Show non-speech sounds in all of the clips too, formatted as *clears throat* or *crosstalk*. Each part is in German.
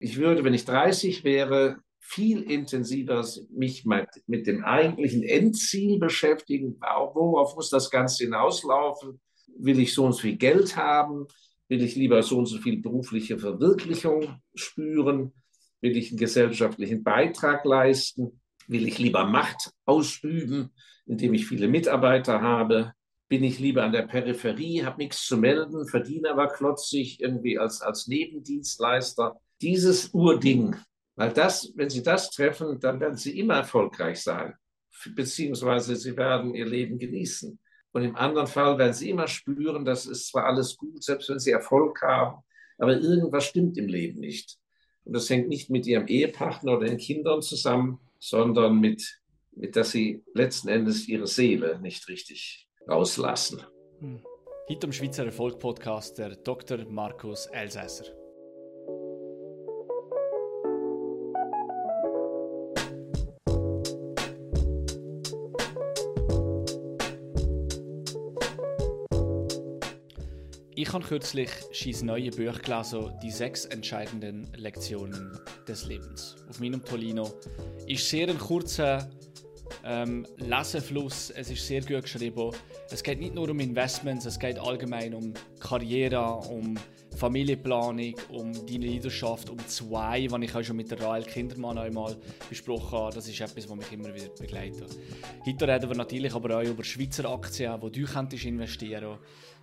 Ich würde, wenn ich 30 wäre, viel intensiver mich mit, dem eigentlichen Endziel beschäftigen. Worauf muss das Ganze hinauslaufen? Will ich so und so viel Geld haben? Will ich lieber so und so viel berufliche Verwirklichung spüren? Will ich einen gesellschaftlichen Beitrag leisten? Will ich lieber Macht ausüben, indem ich viele Mitarbeiter habe? Bin ich lieber an der Peripherie, habe nichts zu melden, verdiene aber klotzig irgendwie als, als Nebendienstleister? Dieses Urding, weil das, wenn Sie das treffen, dann werden Sie immer erfolgreich sein, beziehungsweise Sie werden Ihr Leben genießen. Und im anderen Fall werden Sie immer spüren, das ist zwar alles gut, selbst wenn Sie Erfolg haben, aber irgendwas stimmt im Leben nicht. Und das hängt nicht mit Ihrem Ehepartner oder den Kindern zusammen, sondern mit, mit dass Sie letzten Endes Ihre Seele nicht richtig rauslassen. Hm. Heute Schweizer Erfolg Podcast der Dr. Markus Elsässer. Ich habe kürzlich sein neues Buch gelesen, Die sechs entscheidenden Lektionen des Lebens. Auf meinem Polino ist sehr ein kurzer ähm, Lesefluss. Es ist sehr gut geschrieben. Es geht nicht nur um Investments, es geht allgemein um Karriere, um Familienplanung, um deine Leidenschaft, um zwei, die ich auch schon mit der Rael Kindermann einmal besprochen habe. Das ist etwas, was mich immer wieder begleitet. Heute reden wir natürlich aber auch über Schweizer Aktien, wo du könntest investieren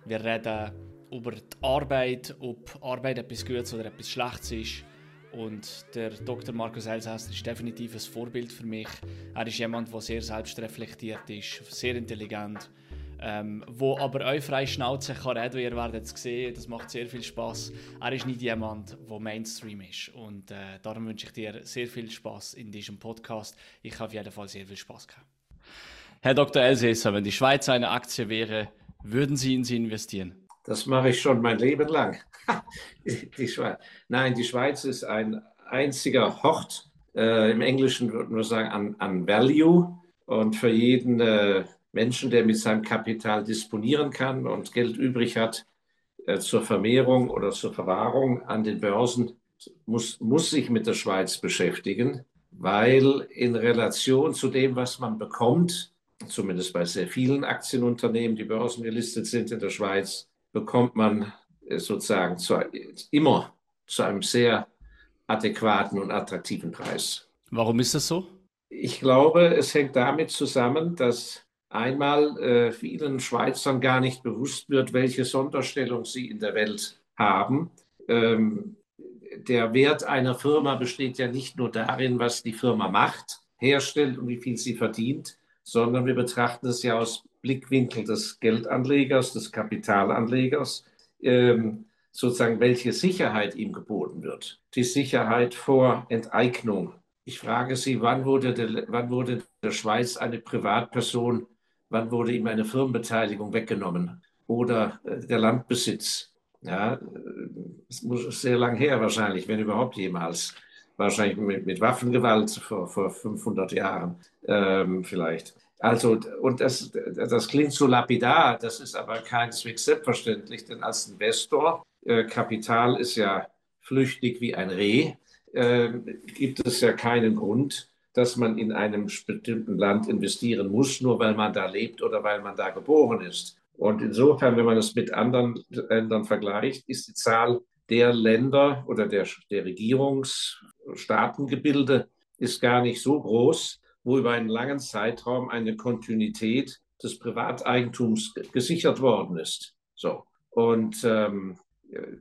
Wir reden über die Arbeit, ob Arbeit etwas Gutes oder etwas Schlechtes ist. Und der Dr. Markus Elsässer ist definitiv ein Vorbild für mich. Er ist jemand, der sehr selbstreflektiert ist, sehr intelligent, ähm, wo aber auch frei Schnauze kann reden. Ihr werdet es sehen, das macht sehr viel Spaß. Er ist nicht jemand, der Mainstream ist. Und äh, darum wünsche ich dir sehr viel Spaß in diesem Podcast. Ich habe auf jeden Fall sehr viel Spaß gehabt. Herr Dr. Elsässer, wenn die Schweiz eine Aktie wäre, würden Sie in sie investieren? Das mache ich schon mein Leben lang. *laughs* die Schweiz. Nein, die Schweiz ist ein einziger Hort. Äh, Im Englischen würde man sagen an, an Value. Und für jeden äh, Menschen, der mit seinem Kapital disponieren kann und Geld übrig hat äh, zur Vermehrung oder zur Verwahrung an den Börsen, muss, muss sich mit der Schweiz beschäftigen, weil in Relation zu dem, was man bekommt, zumindest bei sehr vielen Aktienunternehmen, die börsengelistet sind in der Schweiz, bekommt man äh, sozusagen zu, immer zu einem sehr adäquaten und attraktiven Preis. Warum ist das so? Ich glaube, es hängt damit zusammen, dass einmal äh, vielen Schweizern gar nicht bewusst wird, welche Sonderstellung sie in der Welt haben. Ähm, der Wert einer Firma besteht ja nicht nur darin, was die Firma macht, herstellt und wie viel sie verdient, sondern wir betrachten es ja aus Blickwinkel des Geldanlegers, des Kapitalanlegers, ähm, sozusagen, welche Sicherheit ihm geboten wird. Die Sicherheit vor Enteignung. Ich frage Sie, wann wurde der, wann wurde der Schweiz eine Privatperson, wann wurde ihm eine Firmenbeteiligung weggenommen oder äh, der Landbesitz? Ja, es muss sehr lang her wahrscheinlich, wenn überhaupt jemals. Wahrscheinlich mit, mit Waffengewalt vor, vor 500 Jahren ähm, vielleicht. Also, und das, das klingt so lapidar, das ist aber keineswegs selbstverständlich, denn als Investor, äh, Kapital ist ja flüchtig wie ein Reh, äh, gibt es ja keinen Grund, dass man in einem bestimmten Land investieren muss, nur weil man da lebt oder weil man da geboren ist. Und insofern, wenn man es mit anderen Ländern vergleicht, ist die Zahl der Länder oder der, der Regierungsstaatengebilde ist gar nicht so groß, wo über einen langen Zeitraum eine Kontinuität des Privateigentums gesichert worden ist. So. Und ähm,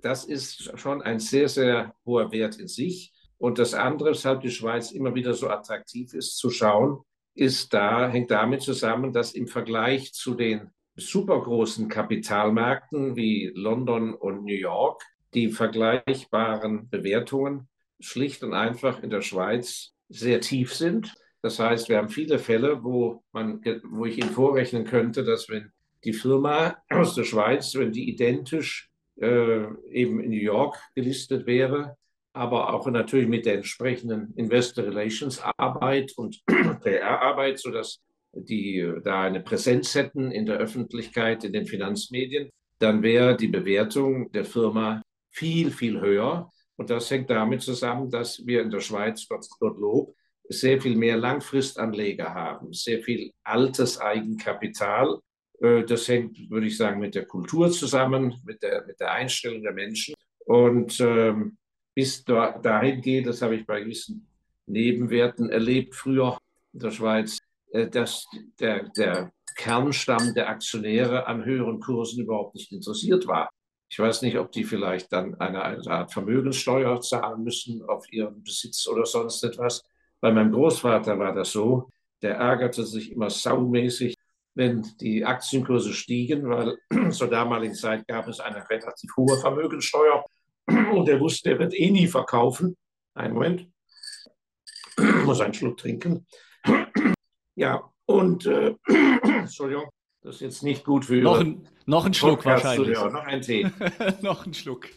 das ist schon ein sehr, sehr hoher Wert in sich. Und das andere, weshalb die Schweiz immer wieder so attraktiv ist zu schauen, ist da, hängt damit zusammen, dass im Vergleich zu den supergroßen Kapitalmärkten wie London und New York die vergleichbaren Bewertungen schlicht und einfach in der Schweiz sehr tief sind. Das heißt, wir haben viele Fälle, wo, man, wo ich Ihnen vorrechnen könnte, dass wenn die Firma *clears throat* aus der Schweiz, wenn die identisch äh, eben in New York gelistet wäre, aber auch natürlich mit der entsprechenden Investor Relations Arbeit und *clears throat* PR-Arbeit, sodass die äh, da eine Präsenz hätten in der Öffentlichkeit, in den Finanzmedien, dann wäre die Bewertung der Firma viel, viel höher, Und das hängt damit zusammen, dass wir in der Schweiz, Gottlob, sehr viel mehr Langfristanleger haben, sehr viel altes Eigenkapital. Äh, das hängt, würde ich sagen, mit der Kultur zusammen, mit der, mit der Einstellung der Menschen. Und ähm, bis da, dahin geht, das habe ich bei gewissen Nebenwerten erlebt, früher in der Schweiz, äh, dass der, der Kernstamm der Aktionäre an höheren Kursen überhaupt nicht interessiert war. Ich weiß nicht, ob die vielleicht dann eine, eine Art Vermögenssteuer zahlen müssen auf ihren Besitz oder sonst etwas. Bei meinem Großvater war das so. Der ärgerte sich immer saumäßig, wenn die Aktienkurse stiegen, weil *clears throat* zur damaligen Zeit gab es eine relativ hohe Vermögenssteuer *clears throat* und er wusste, er wird eh nie verkaufen. Einen Moment, ich *clears throat* muss einen Schluck trinken. Ja, und äh, Entschuldigung, das ist jetzt nicht gut für noch ein, noch ein Schluck Podcast wahrscheinlich. Noch ein Tee. *laughs* noch ein Schluck.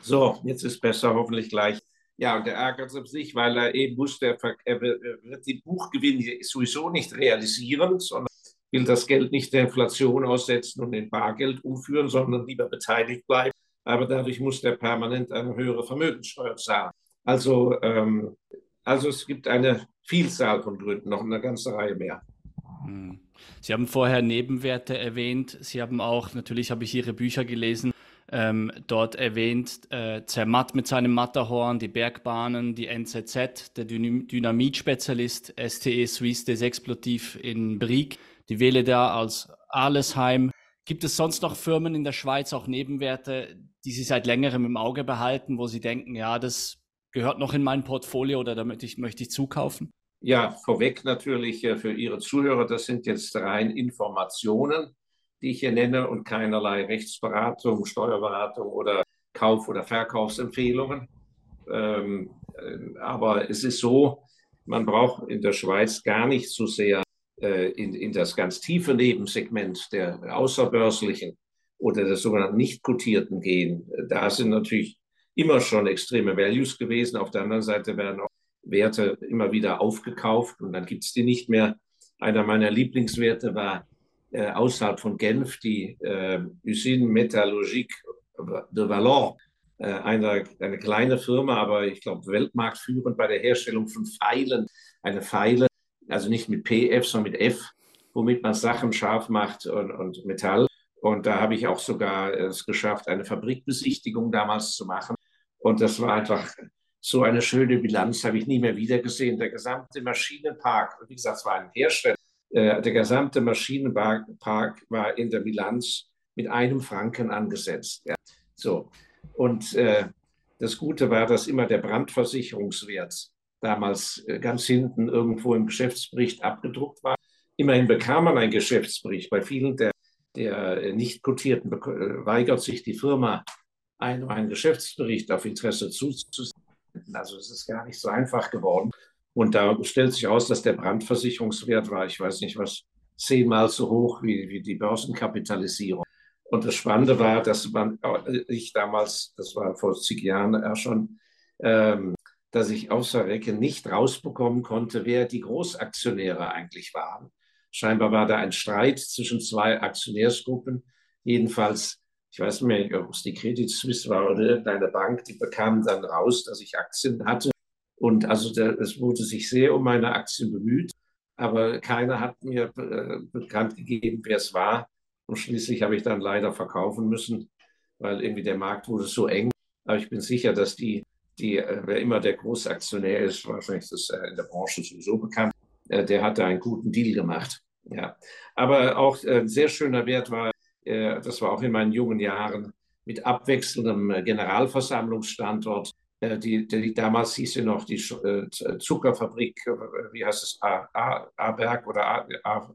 So, jetzt ist besser, hoffentlich gleich. Ja, und er ärgert sich, weil er eben wusste, er wird die Buchgewinne sowieso nicht realisieren, sondern will das Geld nicht der Inflation aussetzen und in Bargeld umführen, sondern lieber beteiligt bleiben. Aber dadurch muss er permanent eine höhere Vermögenssteuer zahlen. Also, ähm, also es gibt eine Vielzahl von Gründen, noch eine ganze Reihe mehr. Hm. Sie haben vorher Nebenwerte erwähnt. Sie haben auch, natürlich habe ich Ihre Bücher gelesen, ähm, dort erwähnt, äh, Zermatt mit seinem Matterhorn, die Bergbahnen, die NZZ, der Dyn Dynamitspezialist STE Suisse des Explotiv in Brieg, die wähle da als Allesheim. Gibt es sonst noch Firmen in der Schweiz, auch Nebenwerte, die Sie seit längerem im Auge behalten, wo Sie denken, ja, das gehört noch in mein Portfolio oder damit ich, möchte ich zukaufen? Ja, vorweg natürlich äh, für Ihre Zuhörer, das sind jetzt rein Informationen die ich hier nenne, und keinerlei Rechtsberatung, Steuerberatung oder Kauf- oder Verkaufsempfehlungen. Ähm, äh, aber es ist so, man braucht in der Schweiz gar nicht so sehr äh, in, in das ganz tiefe Nebensegment der außerbörslichen oder der sogenannten nicht kotierten gehen. Da sind natürlich immer schon extreme Values gewesen. Auf der anderen Seite werden auch Werte immer wieder aufgekauft und dann gibt es die nicht mehr. Einer meiner Lieblingswerte war äh, außerhalb von Genf die äh, Usine Metallurgique de Vallon, äh, eine, eine kleine Firma, aber ich glaube weltmarktführend bei der Herstellung von Pfeilen. Eine Pfeile, also nicht mit PF, sondern mit F, womit man Sachen scharf macht und, und Metall. Und da habe ich auch sogar es geschafft, eine Fabrikbesichtigung damals zu machen. Und das war einfach so eine schöne Bilanz, habe ich nie mehr wiedergesehen. Der gesamte Maschinenpark, wie gesagt, es war ein Hersteller, der gesamte Maschinenpark war in der Bilanz mit einem Franken angesetzt. Ja. So. Und äh, das Gute war, dass immer der Brandversicherungswert damals äh, ganz hinten irgendwo im Geschäftsbericht abgedruckt war. Immerhin bekam man einen Geschäftsbericht. Bei vielen der, der nicht kotierten äh, weigert sich die Firma, einen, einen Geschäftsbericht auf Interesse zuzusenden. Also es ist gar nicht so einfach geworden. Und da stellt sich aus, dass der Brandversicherungswert war, ich weiß nicht was, zehnmal so hoch wie, wie die Börsenkapitalisierung. Und das Spannende war, dass man, ich damals, das war vor zig Jahren ja schon, ähm, dass ich außer Recke nicht rausbekommen konnte, wer die Großaktionäre eigentlich waren. Scheinbar war da ein Streit zwischen zwei Aktionärsgruppen. Jedenfalls, ich weiß nicht mehr, ob es die Credit Suisse war oder irgendeine Bank, die bekam dann raus, dass ich Aktien hatte und also es wurde sich sehr um meine Aktien bemüht, aber keiner hat mir äh, bekannt gegeben, wer es war. Und schließlich habe ich dann leider verkaufen müssen, weil irgendwie der Markt wurde so eng. Aber ich bin sicher, dass die, die äh, wer immer der Großaktionär ist, wahrscheinlich ist das äh, in der Branche sowieso bekannt, äh, der hatte einen guten Deal gemacht. Ja. Aber auch ein sehr schöner Wert war, das war auch in meinen jungen Jahren, mit abwechselndem Generalversammlungsstandort die, die, damals hieß sie noch die äh, Zuckerfabrik, äh, wie heißt es, Aberg oder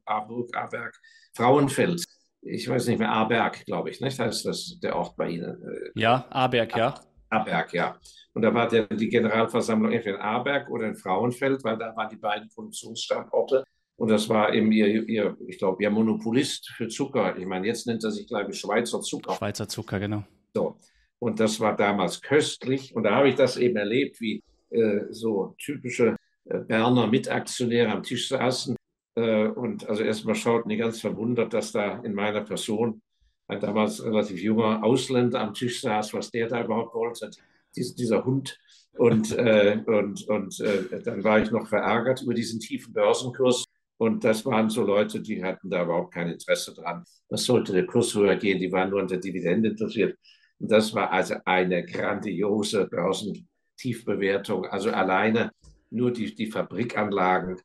Aburg, Aberg, Frauenfeld. Ich weiß nicht mehr, Aberg, glaube ich, nicht? Heißt das der Ort bei Ihnen? Ja, Aberg, ja. Aberg, ja. Und da war der, die Generalversammlung entweder in Aberg oder in Frauenfeld, weil da waren die beiden Produktionsstandorte. Und das war eben ihr, ihr ich glaube, ihr Monopolist für Zucker. Ich meine, jetzt nennt er sich, glaube ich, Schweizer Zucker. Schweizer Zucker, genau. So. Und das war damals köstlich. Und da habe ich das eben erlebt, wie äh, so typische äh, Berner Mitaktionäre am Tisch saßen. Äh, und also erstmal schauten die ganz verwundert, dass da in meiner Person ein damals relativ junger Ausländer am Tisch saß, was der da überhaupt wollte. dies, dieser Hund. Und, äh, und, und äh, dann war ich noch verärgert über diesen tiefen Börsenkurs. Und das waren so Leute, die hatten da überhaupt kein Interesse dran. Was sollte der Kurs höher gehen? Die waren nur an der Dividende interessiert. Das war also eine grandiose Börsentiefbewertung. Also alleine nur die, die Fabrikanlagen.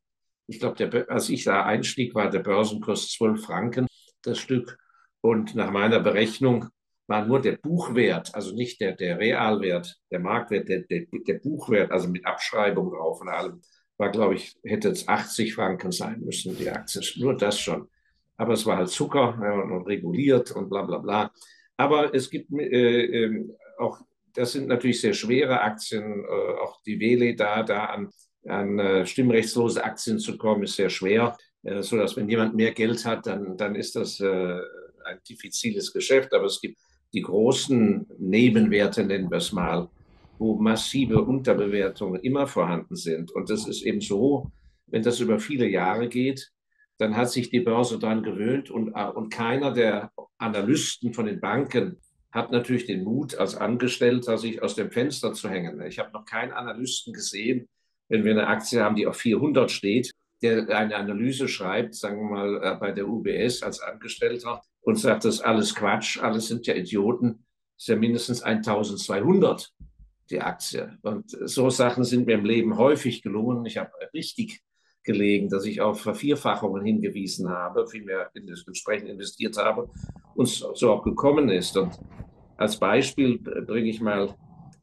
Ich glaube, als ich da einstieg, war der Börsenkurs 12 Franken das Stück. Und nach meiner Berechnung war nur der Buchwert, also nicht der, der Realwert, der Marktwert, der, der, der Buchwert, also mit Abschreibung drauf und allem, war, glaube ich, hätte es 80 Franken sein müssen, die Aktie. Nur das schon. Aber es war halt Zucker ja, und reguliert und bla bla bla. Aber es gibt äh, äh, auch, das sind natürlich sehr schwere Aktien, äh, auch die Wele da, da an, an äh, stimmrechtslose Aktien zu kommen, ist sehr schwer. Äh, so dass wenn jemand mehr Geld hat, dann, dann ist das äh, ein diffiziles Geschäft. Aber es gibt die großen Nebenwerte, nennen wir es mal, wo massive Unterbewertungen immer vorhanden sind. Und das ist eben so, wenn das über viele Jahre geht, dann hat sich die Börse daran gewöhnt und, äh, und keiner der Analysten von den Banken hat natürlich den Mut, als Angestellter sich aus dem Fenster zu hängen. Ich habe noch keinen Analysten gesehen, wenn wir eine Aktie haben, die auf 400 steht, der eine Analyse schreibt, sagen wir mal äh, bei der UBS als Angestellter und sagt, das ist alles Quatsch, alles sind ja Idioten, das ist ja mindestens 1200 die Aktie. Und so Sachen sind mir im Leben häufig gelungen. Ich habe richtig gelegen, dass ich auf Vervierfachungen hingewiesen habe, vielmehr entsprechend investiert habe und so auch gekommen ist. Und als Beispiel bringe ich mal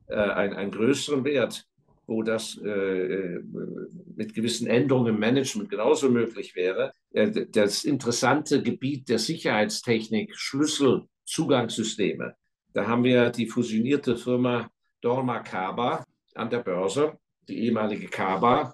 äh, einen, einen größeren Wert wo das äh, äh, mit gewissen Änderungen im Management genauso möglich wäre. Äh, das interessante Gebiet der Sicherheitstechnik, Schlüsselzugangssysteme. Da haben wir die fusionierte Firma Dorma Kaba an der Börse, die ehemalige Kaba.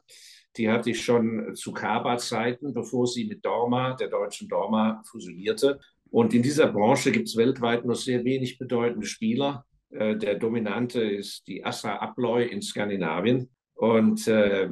Die hatte ich schon zu Kaba-Zeiten, bevor sie mit Dorma, der deutschen Dorma, fusionierte. Und in dieser Branche gibt es weltweit nur sehr wenig bedeutende Spieler. Äh, der dominante ist die Assa Abloy in Skandinavien. Und äh,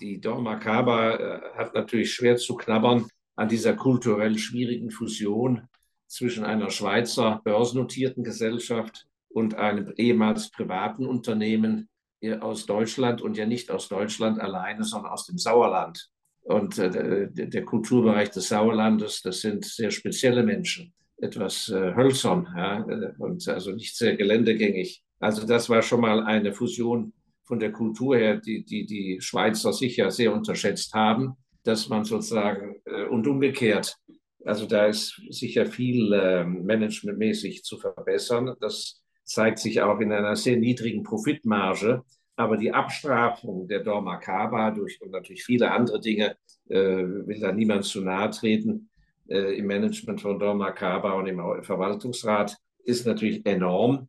die Dormakaba äh, hat natürlich schwer zu knabbern an dieser kulturell schwierigen Fusion zwischen einer Schweizer börsennotierten Gesellschaft und einem ehemals privaten Unternehmen aus Deutschland und ja nicht aus Deutschland alleine, sondern aus dem Sauerland. Und äh, der Kulturbereich des Sauerlandes, das sind sehr spezielle Menschen etwas äh, hölzern ja, äh, und also nicht sehr geländegängig. Also das war schon mal eine Fusion von der Kultur her, die die, die Schweizer sicher sehr unterschätzt haben, dass man sozusagen äh, und umgekehrt, also da ist sicher viel äh, managementmäßig zu verbessern. Das zeigt sich auch in einer sehr niedrigen Profitmarge. Aber die Abstrafung der Dorma Kaba durch und natürlich viele andere Dinge, äh, will da niemand zu nahe treten, äh, im Management von Dorma Kaba und im Verwaltungsrat ist natürlich enorm.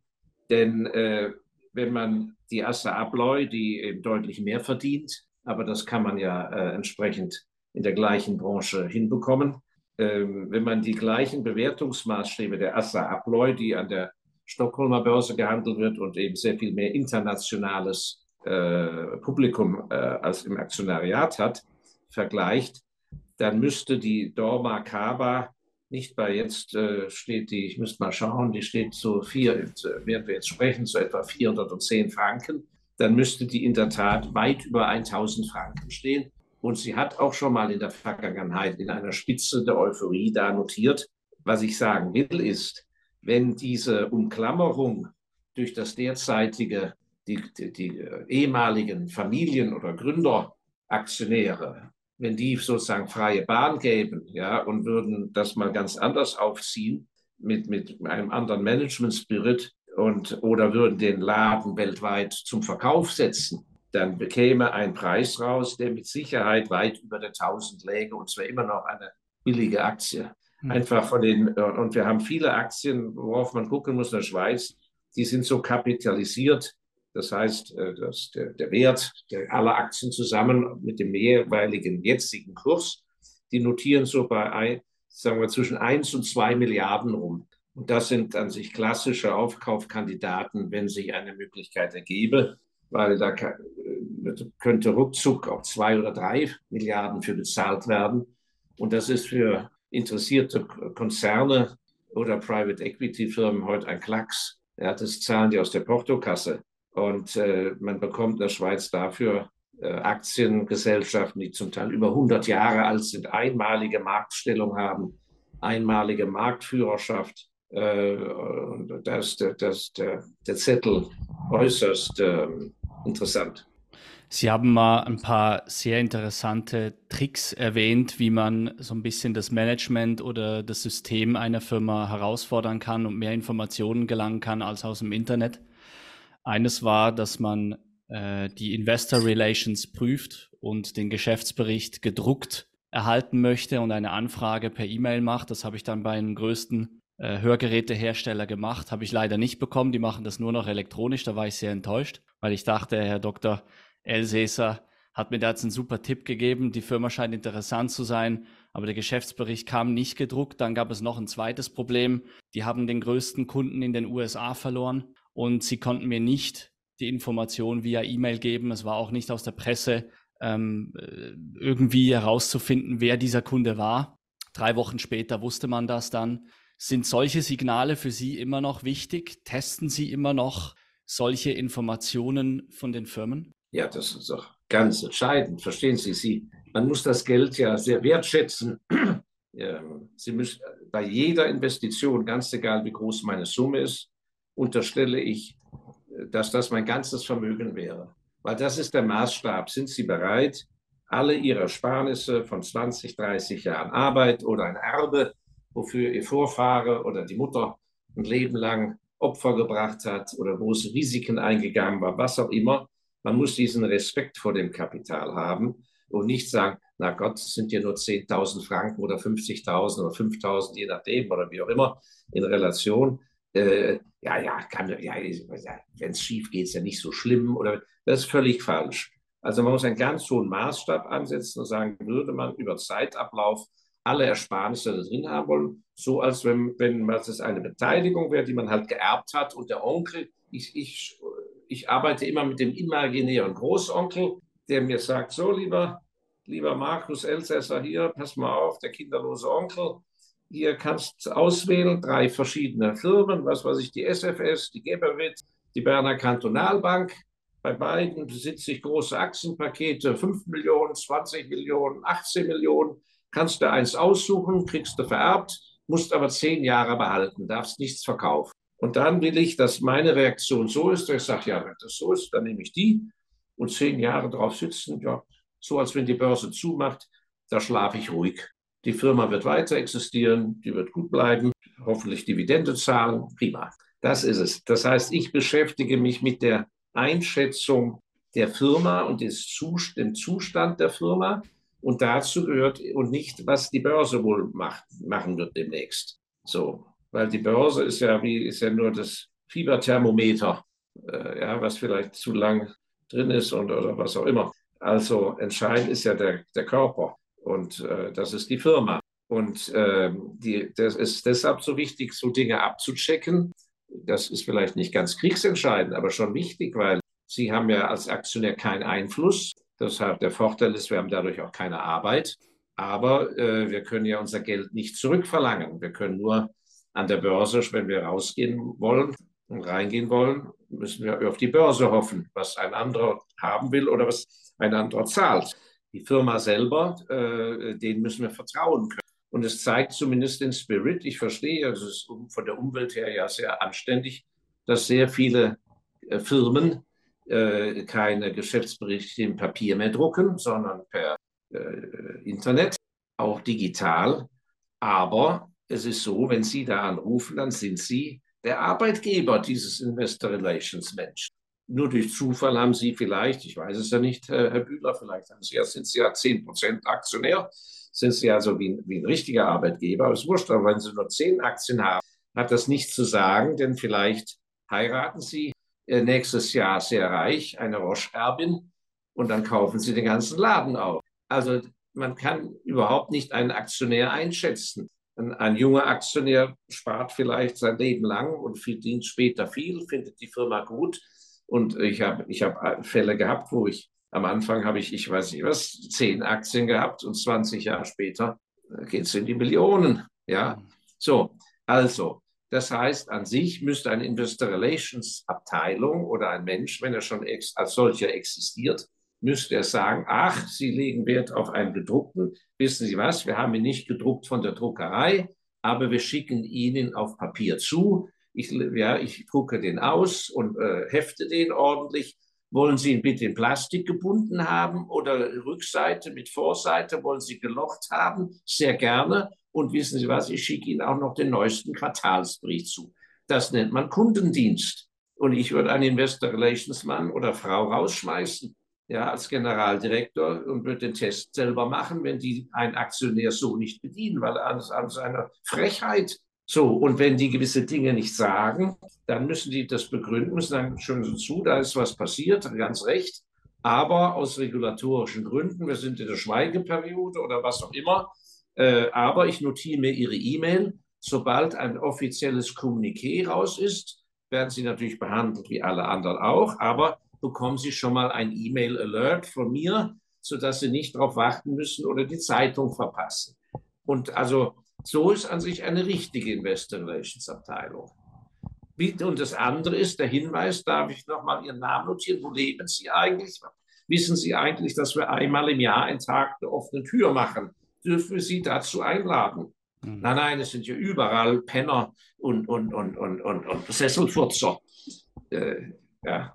Denn äh, wenn man die Assa Abloy, die eben deutlich mehr verdient, aber das kann man ja äh, entsprechend in der gleichen Branche hinbekommen. Ähm, wenn man die gleichen Bewertungsmaßstäbe der Assa Abloy, die an der Stockholmer Börse gehandelt wird und eben sehr viel mehr internationales äh, Publikum äh, als im Aktionariat hat, vergleicht, dann müsste die Dorma Kaba nicht bei jetzt äh, steht die, ich müsste mal schauen, die steht so vier, äh, während wir jetzt sprechen, so etwa 410 Franken, dann müsste die in der Tat weit über 1000 Franken stehen. Und sie hat auch schon mal in der Vergangenheit in einer Spitze der Euphorie da notiert. Was ich sagen will, ist, wenn diese Umklammerung durch das derzeitige, die, die, die äh, ehemaligen Familien- oder Gründeraktionäre wenn die sozusagen freie Bahn gäben ja, und würden das mal ganz anders aufziehen mit, mit einem anderen Management-Spirit oder würden den Laden weltweit zum Verkauf setzen, dann bekäme ein Preis raus, der mit Sicherheit weit über der 1000 läge und zwar immer noch eine billige Aktie. Hm. Einfach von den, und wir haben viele Aktien, worauf man gucken muss in der Schweiz, die sind so kapitalisiert, das heißt, äh, dass der, der Wert der aller Aktien zusammen mit dem jeweiligen jetzigen Kurs, die notieren so bei, sagen wir, zwischen 1 und 2 Milliarden rum. Und das sind an sich klassische Aufkaufkandidaten, wenn sich eine Möglichkeit ergebe, weil da äh, könnte ruckzuck auch zwei oder drei Milliarden für bezahlt werden. Und das ist für interessierte Konzerne oder Private Equity Firmen heute ein Klacks. Ja, das zahlen die aus der Portokasse. Und äh, man bekommt in der Schweiz dafür äh, Aktiengesellschaften, die zum Teil über 100 Jahre alt sind, einmalige Marktstellung haben, einmalige Marktführerschaft. Äh, da ist der, der, Zettel äußerst äh, interessant. Sie haben mal ein paar sehr interessante Tricks erwähnt, wie man so ein bisschen das Management oder das System einer Firma herausfordern kann und mehr Informationen gelangen kann als aus dem Internet. Eines war, dass man äh, die Investor Relations prüft und den Geschäftsbericht gedruckt erhalten möchte und eine Anfrage per E-Mail macht. Das habe ich dann bei einem größten äh, Hörgerätehersteller gemacht. Habe ich leider nicht bekommen. Die machen das nur noch elektronisch. Da war ich sehr enttäuscht, weil ich dachte, Herr Dr. Elsässer hat mir da jetzt einen super Tipp gegeben. Die Firma scheint interessant zu sein, aber der Geschäftsbericht kam nicht gedruckt. Dann gab es noch ein zweites Problem. Die haben den größten Kunden in den USA verloren und sie konnten mir nicht die Information via E-Mail geben. Es war auch nicht aus der Presse ähm, äh, irgendwie herauszufinden, wer dieser Kunde war. Drei Wochen später wusste man das dann. Sind solche Signale für Sie immer noch wichtig? Testen Sie immer noch solche Informationen von den Firmen? Ja, das ist doch ganz entscheidend. Verstehen Sie, Sie, man muss das Geld ja sehr wertschätzen. *clears throat* Sie müssen bei jeder Investition, ganz egal wie groß meine Summe ist, unterstelle ich, dass das mein ganzes Vermögen wäre. Weil das ist der Maßstab. Sind Sie bereit, alle Ihre Ersparnisse von 20, 30 Jahren Arbeit oder ein Erbe wofür ihr Vorfahre oder die Mutter ein Leben lang Opfer gebracht hat oder wo es Risiken eingegangen war, was auch immer. Man muss diesen Respekt vor dem Kapital haben und nicht sagen, na Gott, es sind ja nur 10.000 Franken oder 50.000 oder 5.000, je nachdem oder wie auch immer in Relation. Äh, ja, ja, kann, ja, wenn es schief geht, ist ja nicht so schlimm oder das ist völlig falsch. Also man muss einen ganz hohen Maßstab ansetzen und sagen, würde man über Zeitablauf alle Ersparnisse drin haben wollen, so als wenn, wenn es eine Beteiligung wäre, die man halt geerbt hat und der Onkel, ich, ich, ich arbeite immer mit dem imaginären Großonkel, der mir sagt, so lieber, lieber Markus Elsässer hier, pass mal auf, der kinderlose Onkel, hier kannst du auswählen, drei verschiedene Firmen, was weiß ich, die SFS, die Geberwit, die Berner Kantonalbank. Bei beiden besitze ich große Aktienpakete, 5 Millionen, 20 Millionen, 18 Millionen kannst du eins aussuchen, kriegst du vererbt, musst aber zehn Jahre behalten, darfst nichts verkaufen. Und dann will ich, dass meine Reaktion so ist, dass ich sage, ja, wenn das so ist, dann nehme ich die und zehn Jahre drauf sitzen, ja, so als wenn die Börse zumacht, da schlafe ich ruhig. Die Firma wird weiter existieren, die wird gut bleiben, hoffentlich Dividende zahlen, prima. Das ist es. Das heißt, ich beschäftige mich mit der Einschätzung der Firma und dem Zustand der Firma und dazu gehört und nicht, was die Börse wohl macht, machen wird demnächst. So, weil die Börse ist ja wie ist ja nur das Fieberthermometer, äh, ja, was vielleicht zu lang drin ist und oder was auch immer. Also entscheidend ist ja der, der Körper und äh, das ist die Firma. Und äh, die, das ist deshalb so wichtig, so Dinge abzuchecken. Das ist vielleicht nicht ganz kriegsentscheidend, aber schon wichtig, weil Sie haben ja als Aktionär keinen Einfluss Deshalb der Vorteil ist, wir haben dadurch auch keine Arbeit. Aber äh, wir können ja unser Geld nicht zurückverlangen. Wir können nur an der Börse, wenn wir rausgehen wollen und reingehen wollen, müssen wir auf die Börse hoffen, was ein anderer haben will oder was ein anderer zahlt. Die Firma selber, äh, denen müssen wir vertrauen können. Und es zeigt zumindest den Spirit. Ich verstehe, es ist von der Umwelt her ja sehr anständig, dass sehr viele äh, Firmen äh, keine Geschäftsberichte im Papier mehr drucken, sondern per äh, Internet, auch digital. Aber es ist so, wenn Sie da anrufen, dann sind Sie der Arbeitgeber dieses Investor Relations Mensch. Nur durch Zufall haben Sie vielleicht, ich weiß es ja nicht, Herr Bühler, vielleicht haben Sie ja, sind Sie ja 10% Aktionär, sind Sie also wie, wie ein richtiger Arbeitgeber. Aber es ist wurscht, aber wenn Sie nur 10 Aktien haben, hat das nichts zu sagen, denn vielleicht heiraten Sie äh, nächstes Jahr sehr reich, eine Roche-Erbin, und dann kaufen sie den ganzen Laden auf. Also man kann überhaupt nicht einen Aktionär einschätzen. Ein, ein, junger Aktionär spart vielleicht sein Leben lang und verdient später viel, findet die Firma gut. Und ich habe ich hab Fälle gehabt, wo ich am Anfang habe ich, ich weiß nicht was, zehn Aktien gehabt und 20 Jahre später geht es in die Millionen. Ja, so, also Das heißt, an sich müsste eine Investor Relations Abteilung oder ein Mensch, wenn er schon als solcher existiert, müsste er sagen, ach, Sie legen Wert auf einen gedruckten. Wissen Sie was, wir haben ihn nicht gedruckt von der Druckerei, aber wir schicken Ihnen auf Papier zu. Ich, ja, ich drucke den aus und äh, hefte den ordentlich. Wollen Sie ihn bitte in Plastik gebunden haben oder Rückseite mit Vorseite? Wollen Sie gelocht haben? Sehr gerne. Und wissen Sie was, ich schicke Ihnen auch noch den neuesten Quartalsbrief zu. Das nennt man Kundendienst. Und ich würde einen Investor Relations Mann oder Frau rausschmeißen, ja, als Generaldirektor und würde den Test selber machen, wenn die einen Aktionär so nicht bedienen, weil an, an seiner Frechheit so, und wenn die gewisse Dinge nicht sagen, dann müssen die das begründen, müssen sagen, schon zu, da ist was passiert, ganz recht. Aber aus regulatorischen Gründen, wir sind in der Schweigeperiode oder was auch immer, äh, aber ich notiere mir Ihre E-Mail. Sobald ein offizielles Kommuniqué raus ist, werden Sie natürlich behandelt wie alle anderen auch, aber bekommen Sie schon mal ein E-Mail-Alert von mir, sodass Sie nicht darauf warten müssen oder die Zeitung verpassen. Und also so ist an sich eine richtige Investor Relations Abteilung. Und das andere ist der Hinweis, darf ich nochmal Ihren Namen notieren, wo leben Sie eigentlich? Wissen Sie eigentlich, dass wir einmal im Jahr einen Tag der offenen Tür machen? dürfen wir sie dazu einladen. Mhm. Nein, nein, es sind ja überall Penner und, und, und, und, und, und Sesselfurzer. Äh, ja.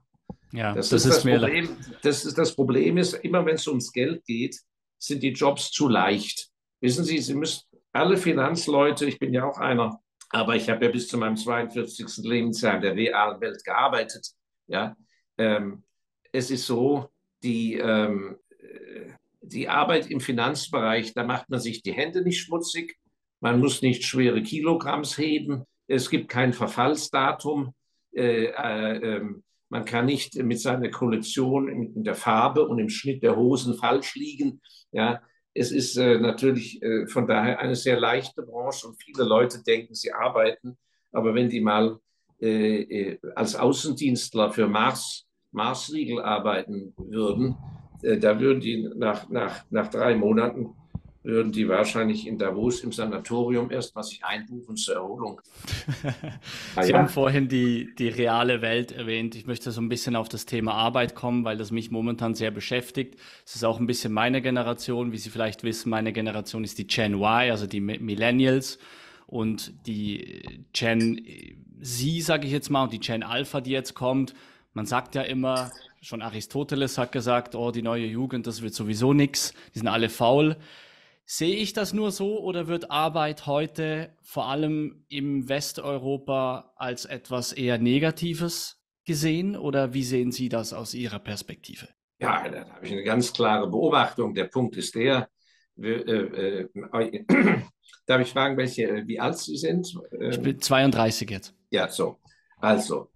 Ja, das, das ist, das Problem. Das ist das Problem ist, immer wenn es ums Geld geht, sind die Jobs zu leicht. Wissen Sie, Sie müssen alle Finanzleute, ich bin ja auch einer, aber ich habe ja bis zu meinem 42. Lebensjahr in der realen Welt gearbeitet. Ja, ähm, es ist so, die ähm, die Arbeit im Finanzbereich, da macht man sich die Hände nicht schmutzig, man muss nicht schwere Kilogramms heben, es gibt kein Verfallsdatum, äh, äh, ähm, man kann nicht mit seiner Kollektion in, der Farbe und im Schnitt der Hosen falsch liegen. Ja, es ist äh, natürlich äh, von daher eine sehr leichte Branche und viele Leute denken, sie arbeiten, aber wenn die mal äh, äh, als Außendienstler für Mars, Marsriegel arbeiten würden, äh, da würden die nach, nach, nach drei Monaten würden die wahrscheinlich in Davos im Sanatorium erstmal sich einbuchen zur Erholung. *laughs* ah, Sie ja. haben vorhin die, die reale Welt erwähnt. Ich möchte so ein bisschen auf das Thema Arbeit kommen, weil das mich momentan sehr beschäftigt. Es ist auch ein bisschen meine Generation. Wie Sie vielleicht wissen, meine Generation ist die Gen Y, also die Millennials. Und die Gen Z, sage ich jetzt mal, und die Gen Alpha, die jetzt kommt. Man sagt ja immer, Schon Aristoteles hat gesagt, oh, die neue Jugend, das wird sowieso nichts, die sind alle faul. Sehe ich das nur so oder wird Arbeit heute vor allem im Westeuropa als etwas eher Negatives gesehen oder wie sehen Sie das aus Ihrer Perspektive? Ja, da habe ich eine ganz klare Beobachtung. Der Punkt ist der, wir, äh, äh, *coughs* darf ich fragen, welche, wie alt Sie sind? Ich bin 32 jetzt. Ja, so. Also,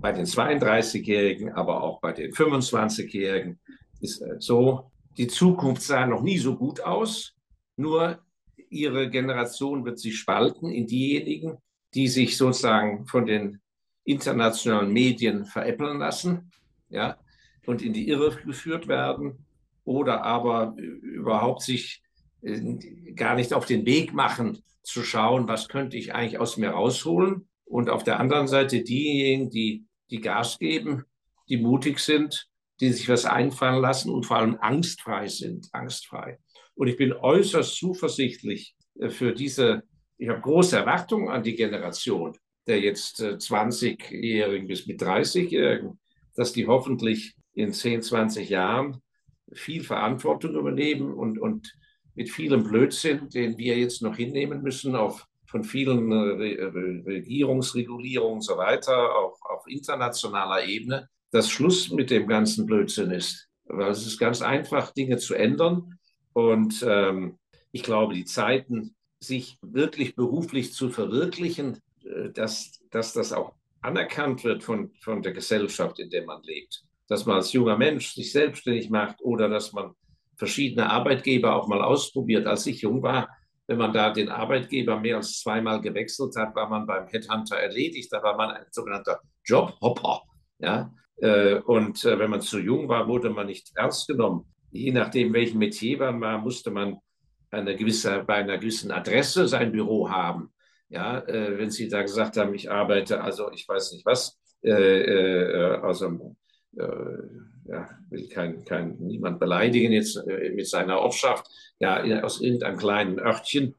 bei den 32-Jährigen, aber auch bei den 25-Jährigen ist es so, die Zukunft sah noch nie so gut aus, nur ihre Generation wird sich spalten in diejenigen, die sich sozusagen von den internationalen Medien veräppeln lassen ja, und in die Irre geführt werden oder aber überhaupt sich äh, gar nicht auf den Weg machen, zu schauen, was könnte ich eigentlich aus mir rausholen. Und auf der anderen Seite diejenigen, die die Gas geben, die mutig sind, die sich was einfallen lassen und vor allem angstfrei sind, angstfrei. Und ich bin äußerst zuversichtlich äh, für diese, ich habe große Erwartungen an die Generation der jetzt 20-Jährigen äh, bis mit 30-Jährigen, dass die hoffentlich in 10, 20 Jahren viel Verantwortung übernehmen und, und mit vielem Blödsinn, den wir jetzt noch hinnehmen müssen, auf von vielen äh, Regierungsregulierungen und so weiter, auch auf internationaler Ebene, dass Schluss mit dem ganzen Blödsinn ist. Weil es ist ganz einfach, Dinge zu ändern. Und ähm, ich glaube, die Zeiten, sich wirklich beruflich zu verwirklichen, äh, dass, dass das auch anerkannt wird von, von der Gesellschaft, in der man lebt. Dass man als junger Mensch sich selbstständig macht oder dass man verschiedene Arbeitgeber auch mal ausprobiert. Als ich jung war, wenn man da den Arbeitgeber mehr als zweimal gewechselt hat, war man beim Headhunter erledigt. Da war man ein sogenannter Jobhopper. Ja? Äh, und äh, wenn man zu jung war, wurde man nicht ernst genommen. Je nachdem, welchen Metier man war, musste man eine gewisse, bei einer gewissen Adresse sein Büro haben. Ja, äh, wenn Sie da gesagt haben, ich arbeite, also ich weiß nicht was, äh, also ja, will kein, kein, niemand beleidigen jetzt mit seiner Ortschaft, ja, aus irgendeinem kleinen Örtchen.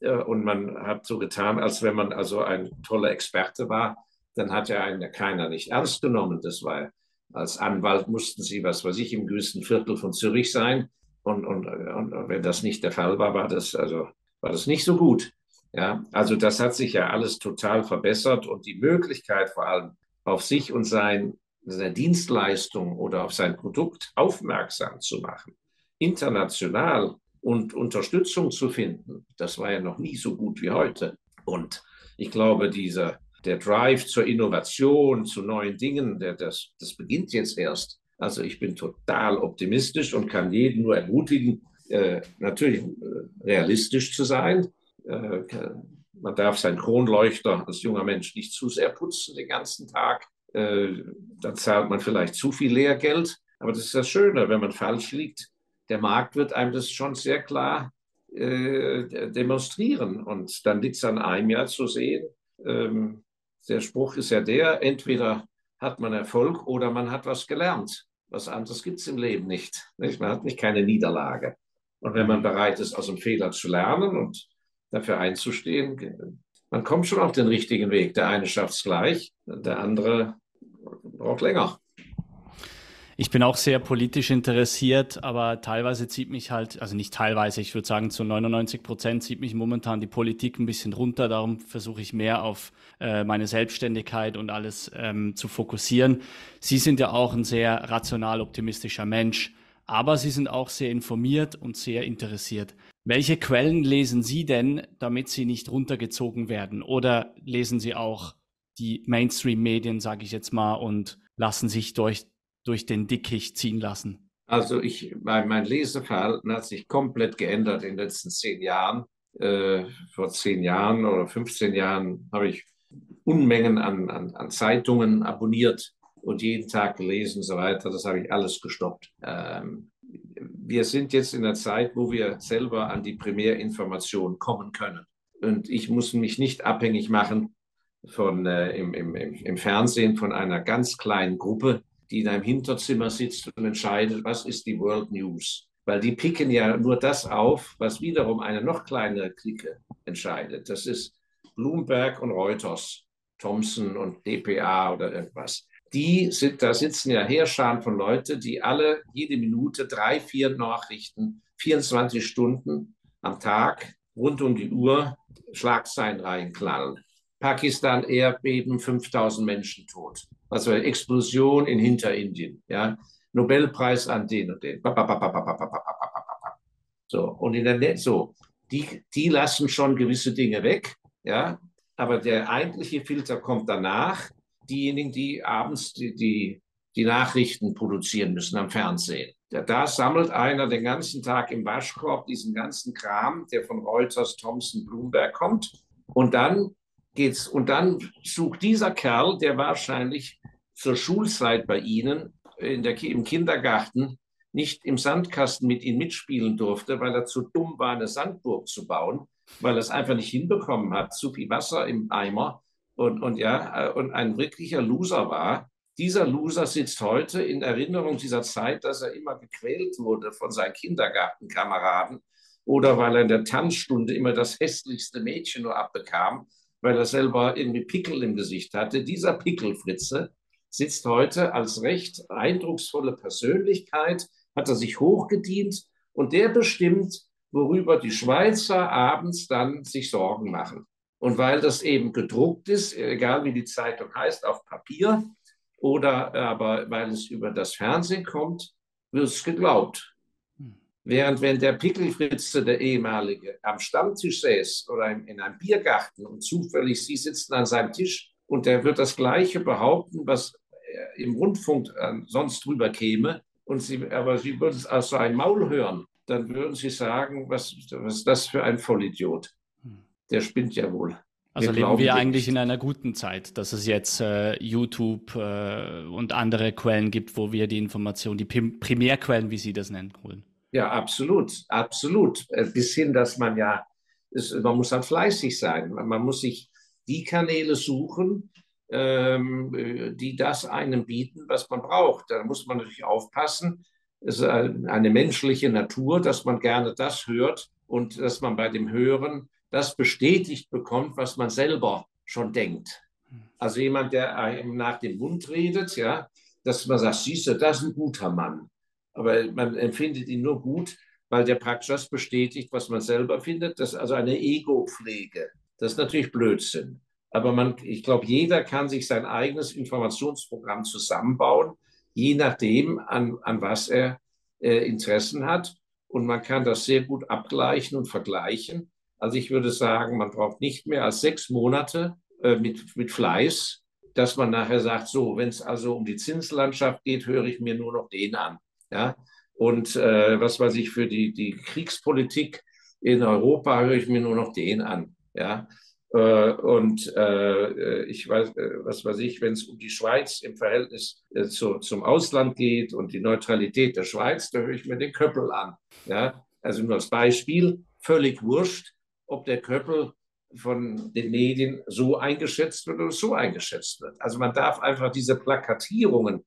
Und man hat so getan, als wenn man also ein toller Experte war. Dann hat ja keiner nicht ernst genommen. Das war als Anwalt mussten sie, was weiß ich, im größten Viertel von Zürich sein. Und, und, und wenn das nicht der Fall war, war das, also, war das nicht so gut. Ja, also das hat sich ja alles total verbessert und die Möglichkeit vor allem auf sich und sein, seine Dienstleistung oder auf sein Produkt aufmerksam zu machen, international und Unterstützung zu finden, das war ja noch nie so gut wie heute. Und ich glaube, dieser, der Drive zur Innovation, zu neuen Dingen, der, das, das beginnt jetzt erst. Also ich bin total optimistisch und kann jeden nur ermutigen, äh, natürlich äh, realistisch zu sein. Äh, man darf seinen Kronleuchter als junger Mensch nicht zu sehr putzen den ganzen Tag. Äh, dann zahlt man vielleicht zu viel Lehrgeld. Aber das ist das Schöne, wenn man falsch liegt. Der Markt wird einem das schon sehr klar äh, demonstrieren. Und dann liegt es an einem Jahr zu sehen. Ähm, der Spruch ist ja der, entweder hat man Erfolg oder man hat was gelernt. Was anderes gibt es im Leben nicht, nicht. Man hat nicht keine Niederlage. Und wenn man bereit ist, aus dem Fehler zu lernen und dafür einzustehen, man kommt schon auf den richtigen Weg. Der eine schafft es gleich, der andere braucht länger. Ich bin auch sehr politisch interessiert, aber teilweise zieht mich halt, also nicht teilweise, ich würde sagen zu 99 Prozent zieht mich momentan die Politik ein bisschen runter. Darum versuche ich mehr auf äh, meine Selbstständigkeit und alles ähm, zu fokussieren. Sie sind ja auch ein sehr rational optimistischer Mensch, aber Sie sind auch sehr informiert und sehr interessiert. Welche Quellen lesen Sie denn, damit Sie nicht runtergezogen werden? Oder lesen Sie auch die Mainstream-Medien, sage ich jetzt mal, und lassen sich durch durch den Dickicht ziehen lassen? Also ich, mein Leseverhalten hat sich komplett geändert in den letzten zehn Jahren. Äh, vor zehn Jahren oder 15 Jahren habe ich Unmengen an, an, an, Zeitungen abonniert und jeden Tag gelesen und so weiter. Das habe ich alles gestoppt. Ähm, wir sind jetzt in der Zeit, wo wir selber an die Primärinformation kommen können. Und ich muss mich nicht abhängig machen von, äh, im, im, im Fernsehen von einer ganz kleinen Gruppe, die in einem Hinterzimmer sitzt und entscheidet, was ist die World News. Weil die picken ja nur das auf, was wiederum eine noch kleinere Clique entscheidet. Das ist Bloomberg und Reuters, Thomson und DPA oder irgendwas. Die sind, da sitzen ja Heerscharen von Leuten, die alle jede Minute drei, vier Nachrichten, 24 Stunden am Tag, rund um die Uhr Schlagzeilen reinknallen. Pakistan Erdbeben, 5000 Menschen tot. Also Explosion in Hinterindien. Ja? Nobelpreis an den und den. So, und in der Net so, die, die lassen schon gewisse Dinge weg, ja, aber der eigentliche Filter kommt danach. Diejenigen, die abends die, die, die Nachrichten produzieren müssen am Fernsehen. Da, da sammelt einer den ganzen Tag im Waschkorb diesen ganzen Kram, der von Reuters, Thomson, Bloomberg kommt. Und dann geht's. Und dann sucht dieser Kerl, der wahrscheinlich zur Schulzeit bei Ihnen in der, im Kindergarten nicht im Sandkasten mit Ihnen mitspielen durfte, weil er zu dumm war, eine Sandburg zu bauen, weil er es einfach nicht hinbekommen hat, zu viel Wasser im Eimer und, und ja, und ein wirklicher Loser war. Dieser Loser sitzt heute in Erinnerung dieser Zeit, dass er immer gequält wurde von seinen Kindergartenkameraden oder weil er in der Tanzstunde immer das hässlichste Mädchen nur abbekam weil er selber irgendwie Pickel im Gesicht hatte. Dieser Pickelfritze sitzt heute als recht eindrucksvolle Persönlichkeit, hat er sich hochgedient und der bestimmt, worüber die Schweizer abends dann sich Sorgen machen. Und weil das eben gedruckt ist, egal wie die Zeitung heißt, auf Papier, oder aber weil es über das Fernsehen kommt, wird es geglaubt. Während wenn der Pickelfritze, der ehemalige, am Stammtisch säß oder in einem Biergarten und zufällig Sie sitzen an seinem Tisch und der wird das Gleiche behaupten, was im Rundfunk äh, sonst drüber käme, und Sie, aber Sie würden es aus so einem Maul hören, dann würden Sie sagen, was, was ist das für ein Vollidiot? Der spinnt ja wohl. Also wir leben wir eigentlich in einer guten Zeit, dass es jetzt äh, YouTube äh, und andere Quellen gibt, wo wir die Information, die Primärquellen, wie Sie das nennen, holen. Ja, absolut, absolut. Äh, bis hin, dass man ja es, man muss halt fleißig sein. Man muss sich die Kanäle suchen, ähm, die das einem bieten, was man braucht. Da muss man natürlich aufpassen. Es ist eine menschliche Natur, dass man gerne das hört und dass man bei dem Hören das bestätigt bekommt, was man selber schon denkt. Also jemand, der einem nach dem Mund redet, ja, dass man sagt, siehst du, das ist ein guter Mann. Aber man empfindet ihn nur gut, weil der praktisch das bestätigt, was man selber findet. Das ist also eine Ego-Pflege. Das ist natürlich Blödsinn. Aber man, ich glaube, jeder kann sich sein eigenes Informationsprogramm zusammenbauen, je nachdem, an, an was er äh, Interessen hat. Und man kann das sehr gut abgleichen und vergleichen. Also ich würde sagen, man braucht nicht mehr als sechs Monate äh, mit, mit Fleiß, dass man nachher sagt, so, wenn es also um die Zinslandschaft geht, höre ich mir nur noch den an. Ja? Und äh, was weiß ich, für die, die Kriegspolitik in Europa höre ich mir nur noch den an. Ja? Äh, und äh, ich weiß, äh, was weiß ich, wenn es um die Schweiz im Verhältnis äh, zu, zum Ausland geht und die Neutralität der Schweiz, da höre ich mir den Köppel an. Ja? Also nur als Beispiel, völlig wurscht, ob der Köppel von den Medien so eingeschätzt wird oder so eingeschätzt wird. Also man darf einfach diese Plakatierungen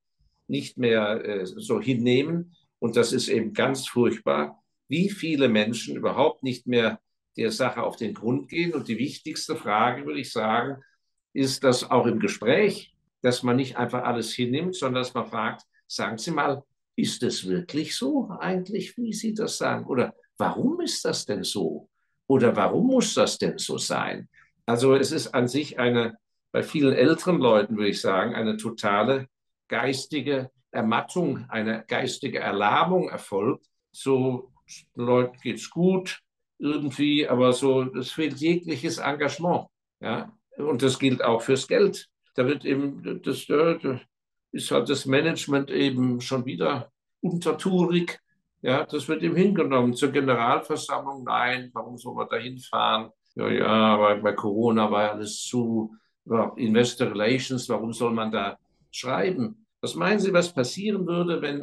nicht mehr äh, so hinnehmen. Und das ist eben ganz furchtbar, wie viele Menschen überhaupt nicht mehr der Sache auf den Grund gehen. Und die wichtigste Frage, würde ich sagen, ist, dass auch im Gespräch, dass man nicht einfach alles hinnimmt, sondern dass man fragt, sagen Sie mal, ist es wirklich so eigentlich, wie Sie das sagen? Oder warum ist das denn so? Oder warum muss das denn so sein? Also es ist an sich eine, bei vielen älteren Leuten würde ich sagen, eine totale geistige Ermattung, eine geistige Erlahmung erfolgt. So Leuten geht es gut irgendwie, aber so, es fehlt jegliches Engagement. Ja? Und das gilt auch fürs Geld. Da wird eben, das, da ist halt das Management eben schon wieder untertourig. Ja, das wird ihm hingenommen. Zur Generalversammlung, nein, warum soll man da hinfahren? Ja, ja, aber bei Corona war alles zu. Investor Relations, warum soll man da schreiben? Was meinen Sie, was passieren würde, wenn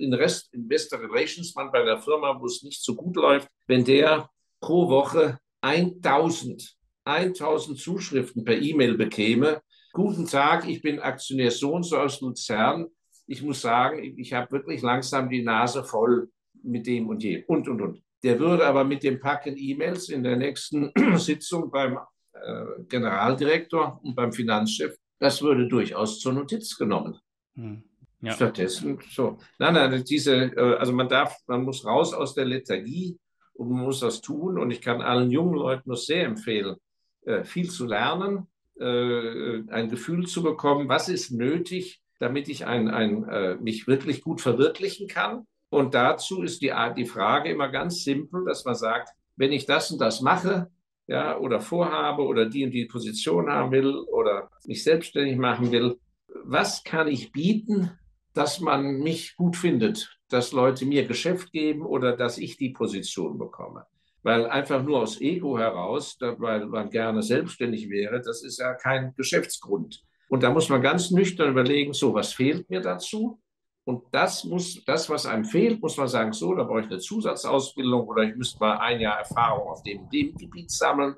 in Rest Investor Relations man bei der Firma, wo es nicht so gut läuft, wenn der pro Woche 1000, 1000 Zuschriften per E-Mail bekäme? Guten Tag, ich bin Aktionär so und so aus Luzern ich muss sagen, ich habe wirklich langsam die Nase voll mit dem und dem und, und, und. Der würde aber mit dem Packen E-Mails in der nächsten *clears throat* Sitzung beim äh, Generaldirektor und beim Finanzchef, das würde durchaus zur Notiz genommen. Hm. Ja. Stattdessen so. Nein, nein, diese, äh, also man darf, man muss raus aus der Lethargie und man muss das tun. Und ich kann allen jungen Leuten nur sehr empfehlen, äh, viel zu lernen, äh, ein Gefühl zu bekommen, was ist nötig, damit ich ein, ein, mich wirklich gut verwirklichen kann. Und dazu ist die, die Frage immer ganz simpel, dass man sagt, wenn ich das und das mache, ja, oder vorhabe oder die und die Position haben will oder mich selbstständig machen will, was kann ich bieten, dass man mich gut findet, dass Leute mir Geschäft geben oder dass ich die Position bekomme. Weil einfach nur aus Ego heraus, weil man gerne selbstständig wäre, das ist ja kein Geschäftsgrund. Und da muss man ganz nüchtern überlegen, so, was fehlt mir dazu? Und das muss, das, was einem fehlt, muss man sagen, so, da brauche ich eine Zusatzausbildung oder ich müsste mal ein Jahr Erfahrung auf dem, dem Gebiet sammeln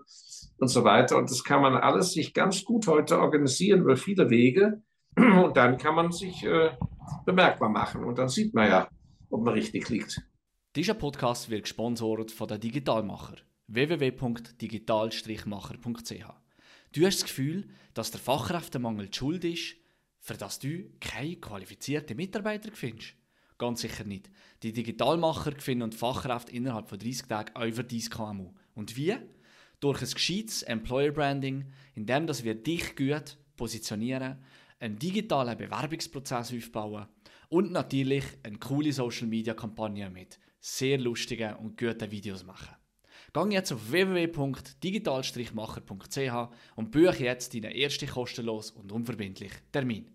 und so weiter. Und das kann man alles sich ganz gut heute organisieren über viele Wege. *clears throat* Und dann kann man sich äh, bemerkbar machen. Und dann sieht man ja, ob man richtig liegt. Dieser Podcast wird gesponsert von der Digitalmacher www.digital-macher.ch Du hast das Gefühl, dass der Fachkräftemangel die Schuld ist, für das du keine qualifizierten Mitarbeiter findest? Ganz sicher nicht. Die Digitalmacher finden Fachkräfte innerhalb von 30 Tagen über dein KMU. Und wie? Durch ein gescheites Employer Branding, indem wir dich gut positionieren, einen digitalen Bewerbungsprozess aufbauen und natürlich eine coole Social Media Kampagne mit sehr lustigen und guten Videos machen. Gang jetzt auf www.digital-macher.ch und buche jetzt deinen ersten kostenlos und unverbindlich Termin.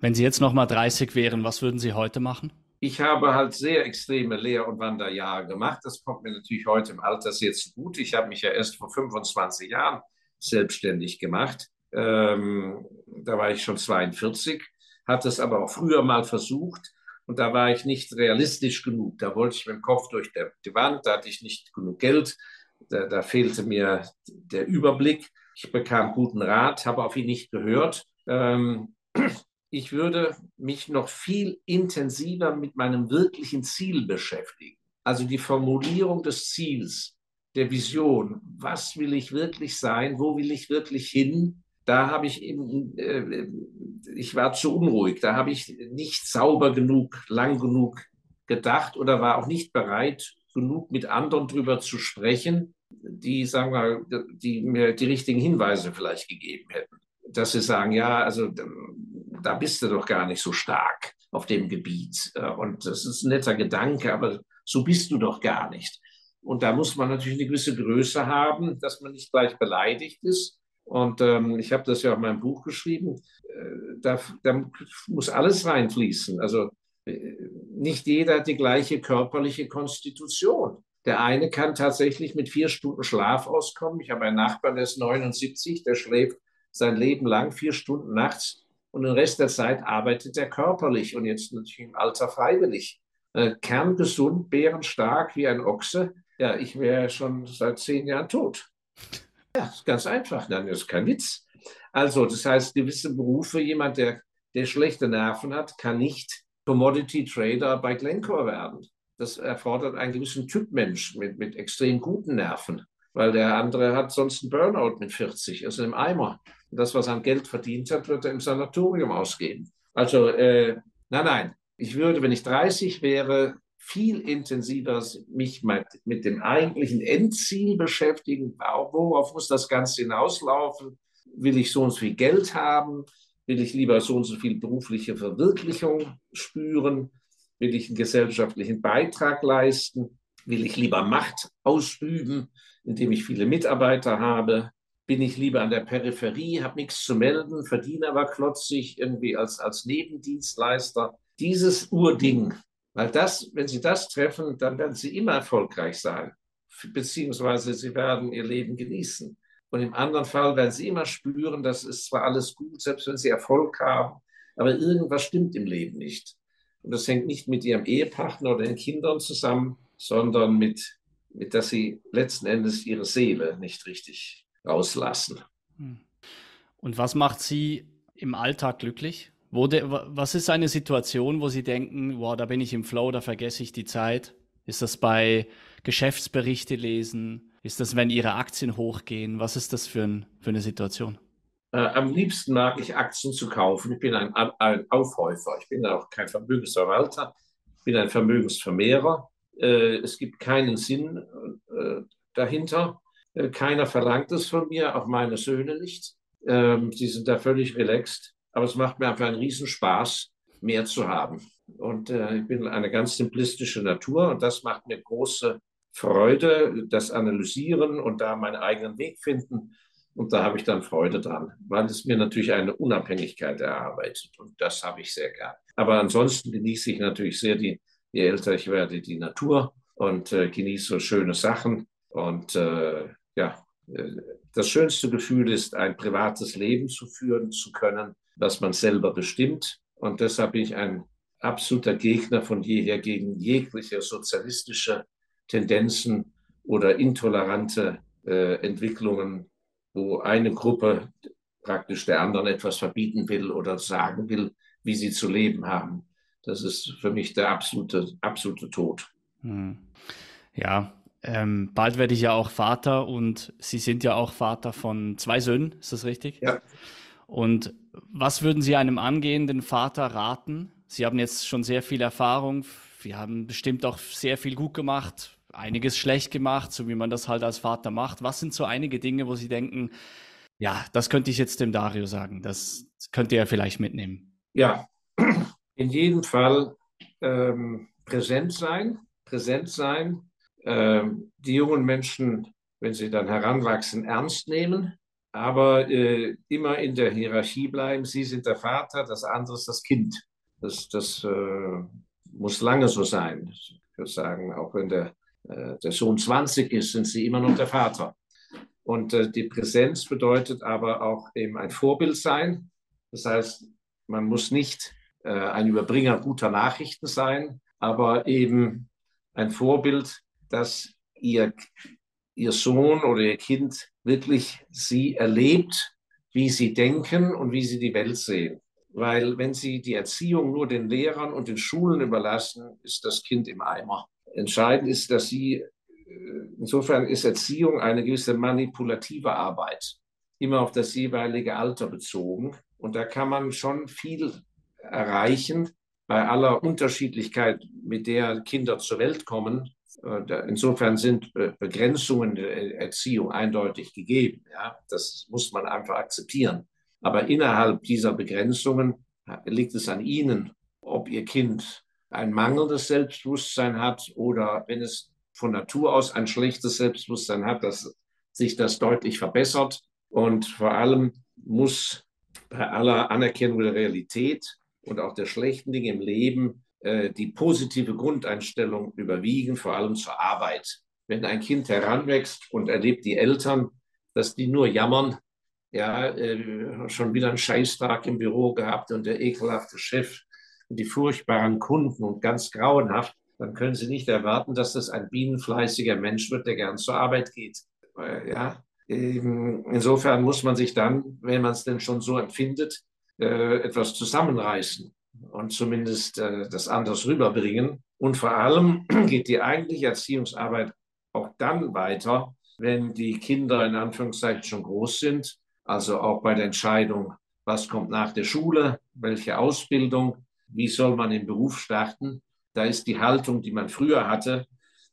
Wenn Sie jetzt nochmal 30 wären, was würden Sie heute machen? Ich habe halt sehr extreme Lehr- und Wanderjahre gemacht. Das kommt mir natürlich heute im Alter sehr zugute. Ich habe mich ja erst vor 25 Jahren selbstständig gemacht. Ähm, da war ich schon 42, hatte es aber auch früher mal versucht und da war ich nicht realistisch genug. Da wollte ich mit dem Kopf durch die Wand, da hatte ich nicht genug Geld. da, da fehlte mir der Überblick. Ich bekam guten Rat, habe auf ihn nicht gehört. Ähm, ich würde mich noch viel intensiver mit meinem wirklichen Ziel beschäftigen. Also die Formulierung des Ziels, der Vision. Was will ich wirklich sein? Wo will ich wirklich hin? Da habe ich eben, äh, ich war zu unruhig. Da habe ich nicht sauber genug, lang genug gedacht oder war auch nicht bereit, genug mit anderen darüber zu sprechen, die, sagen wir, die mir die richtigen Hinweise vielleicht gegeben hätten. Dass sie sagen, ja, also da bist du doch gar nicht so stark auf dem Gebiet. Äh, und das ist ein netter Gedanke, aber so bist du doch gar nicht. Und da muss man natürlich eine gewisse Größe haben, dass man nicht gleich beleidigt ist. Und ähm, ich habe das ja auch in meinem Buch geschrieben. Äh, da, da, muss alles reinfließen. Also äh, nicht jeder hat die gleiche körperliche Konstitution. Der eine kann tatsächlich mit vier Stunden Schlaf auskommen. Ich habe einen Nachbarn, der ist 79, der schläft sein Leben lang vier Stunden nachts und den Rest der Zeit arbeitet er körperlich und jetzt natürlich im Alter freiwillig. Äh, kerngesund, bärenstark wie ein Ochse. Ja, ich wäre schon seit zehn Jahren tot. Ja, ist ganz einfach. Nein, das ist kein Witz. Also, das heißt, gewisse Berufe, jemand, der, der schlechte Nerven hat, kann nicht Commodity Trader bei Glencore werden. Das erfordert einen gewissen Typ Mensch mit, mit extrem guten Nerven, weil der andere hat sonst einen Burnout mit 40, also im Eimer. Das, was er an Geld verdient hat, wird er im Sanatorium ausgeben. Also, äh, nein, nein. Ich würde, wenn ich 30 wäre, viel intensiver mich mit dem eigentlichen Endziel beschäftigen. Worauf muss das Ganze hinauslaufen? Will ich so und so viel Geld haben? Will ich lieber so und so viel berufliche Verwirklichung spüren? Will ich einen gesellschaftlichen Beitrag leisten? Will ich lieber Macht ausüben, indem ich viele Mitarbeiter habe? Bin ich lieber an der Peripherie, habe nichts zu melden, verdiene aber klotzig irgendwie als, als Nebendienstleister? Dieses Urding, weil das, wenn Sie das treffen, dann werden Sie immer erfolgreich sein, beziehungsweise Sie werden Ihr Leben genießen. Und im anderen Fall werden Sie immer spüren, das ist zwar alles gut, selbst wenn Sie Erfolg haben, aber irgendwas stimmt im Leben nicht. Und das hängt nicht mit Ihrem Ehepartner oder den Kindern zusammen, sondern mit, mit dass Sie letzten Endes Ihre Seele nicht richtig rauslassen. Hm. Und was macht Sie im Alltag glücklich? De, was ist eine Situation, wo Sie denken, wow, da bin ich im Flow, da vergesse ich die Zeit? Ist das bei Geschäftsberichte lesen? Ist das, wenn Ihre Aktien hochgehen? Was ist das für, ein, für eine Situation? Äh, am liebsten mag ich Aktien zu kaufen. Ich bin ein, ein Aufhäufer. Ich bin auch kein Vermögensverwalter. Ich bin ein Vermögensvermehrer. Äh, es gibt keinen Sinn äh, dahinter. Äh, keiner verlangt es von mir, auch meine Söhne nicht. Ähm, sie sind da völlig relaxed. Aber es macht mir einfach einen Riesenspaß, mehr zu haben. Und äh, ich bin eine ganz simplistische Natur und das macht mir große Freude, das Analysieren und da meinen eigenen Weg finden. Und da habe ich dann Freude dran, weil es mir natürlich eine Unabhängigkeit erarbeitet. Und das habe ich sehr gern. Aber ansonsten genieße ich natürlich sehr, die, je älter ich werde, die Natur und äh, genieße schöne Sachen. Und äh, ja, äh, das schönste Gefühl ist, ein privates Leben zu führen zu können was man selber bestimmt. Und deshalb bin ich ein absoluter Gegner von jeher gegen jegliche sozialistische Tendenzen oder intolerante äh, Entwicklungen, wo eine Gruppe praktisch der anderen etwas verbieten will oder sagen will, wie sie zu leben haben. Das ist für mich der absolute, absolute Tod. Hm. Ja, ähm, bald werde ich ja auch Vater und Sie sind ja auch Vater von zwei Söhnen, ist das richtig? Ja. Und was würden Sie einem angehenden Vater raten? Sie haben jetzt schon sehr viel Erfahrung. Wir haben bestimmt auch sehr viel gut gemacht, einiges schlecht gemacht, so wie man das halt als Vater macht. Was sind so einige Dinge, wo Sie denken, ja, das könnte ich jetzt dem Dario sagen, das könnte er vielleicht mitnehmen? Ja, in jedem Fall ähm, präsent sein, präsent sein, ähm, die jungen Menschen, wenn sie dann heranwachsen, ernst nehmen, aber äh, immer in der Hierarchie bleiben. Sie sind der Vater, das andere ist das Kind. Das, das äh, muss lange so sein. Ich würde sagen, auch wenn der, äh, der Sohn 20 ist, sind sie immer noch der Vater. Und äh, die Präsenz bedeutet aber auch eben ein Vorbild sein. Das heißt, man muss nicht äh, ein Überbringer guter Nachrichten sein, aber eben ein Vorbild, das ihr ihr Sohn oder ihr Kind wirklich sie erlebt, wie sie denken und wie sie die Welt sehen. Weil wenn sie die Erziehung nur den Lehrern und den Schulen überlassen, ist das Kind im Eimer. Entscheidend ist, dass sie, äh, insofern ist Erziehung eine gewisse manipulative Arbeit, immer auf das jeweilige Alter bezogen. Und da kann man schon viel erreichen bei aller Unterschiedlichkeit, mit der Kinder zur Welt kommen. Äh, insofern sind Begrenzungen der Erziehung eindeutig gegeben. Ja? Das muss man einfach akzeptieren. Aber innerhalb dieser Begrenzungen liegt es an Ihnen, ob Ihr Kind ein mangelndes Selbstbewusstsein hat oder wenn es von Natur aus ein schlechtes Selbstbewusstsein hat, dass sich das deutlich verbessert. Und vor allem muss bei aller Anerkennung der Realität und auch der schlechten Dinge im Leben die positive Grundeinstellung überwiegen, vor allem zur Arbeit. Wenn ein Kind heranwächst und erlebt die Eltern, dass die nur jammern, ja, äh, schon wieder einen Scheißtag im Büro gehabt und der ekelhafte Chef und die furchtbaren Kunden und ganz grauenhaft, dann können Sie nicht erwarten, dass das ein bienenfleißiger Mensch wird, der gern zur Arbeit geht. Äh, ja, insofern muss man sich dann, wenn man es denn schon so empfindet, äh, etwas zusammenreißen und zumindest äh, das anders rüberbringen. Und vor allem *clears throat* geht die eigentliche Erziehungsarbeit auch dann weiter, wenn die Kinder in Anführungszeichen schon groß sind, also auch bei der Entscheidung, was kommt nach der Schule, welche Ausbildung, wie soll man im Beruf starten. Da ist die Haltung, die man früher hatte,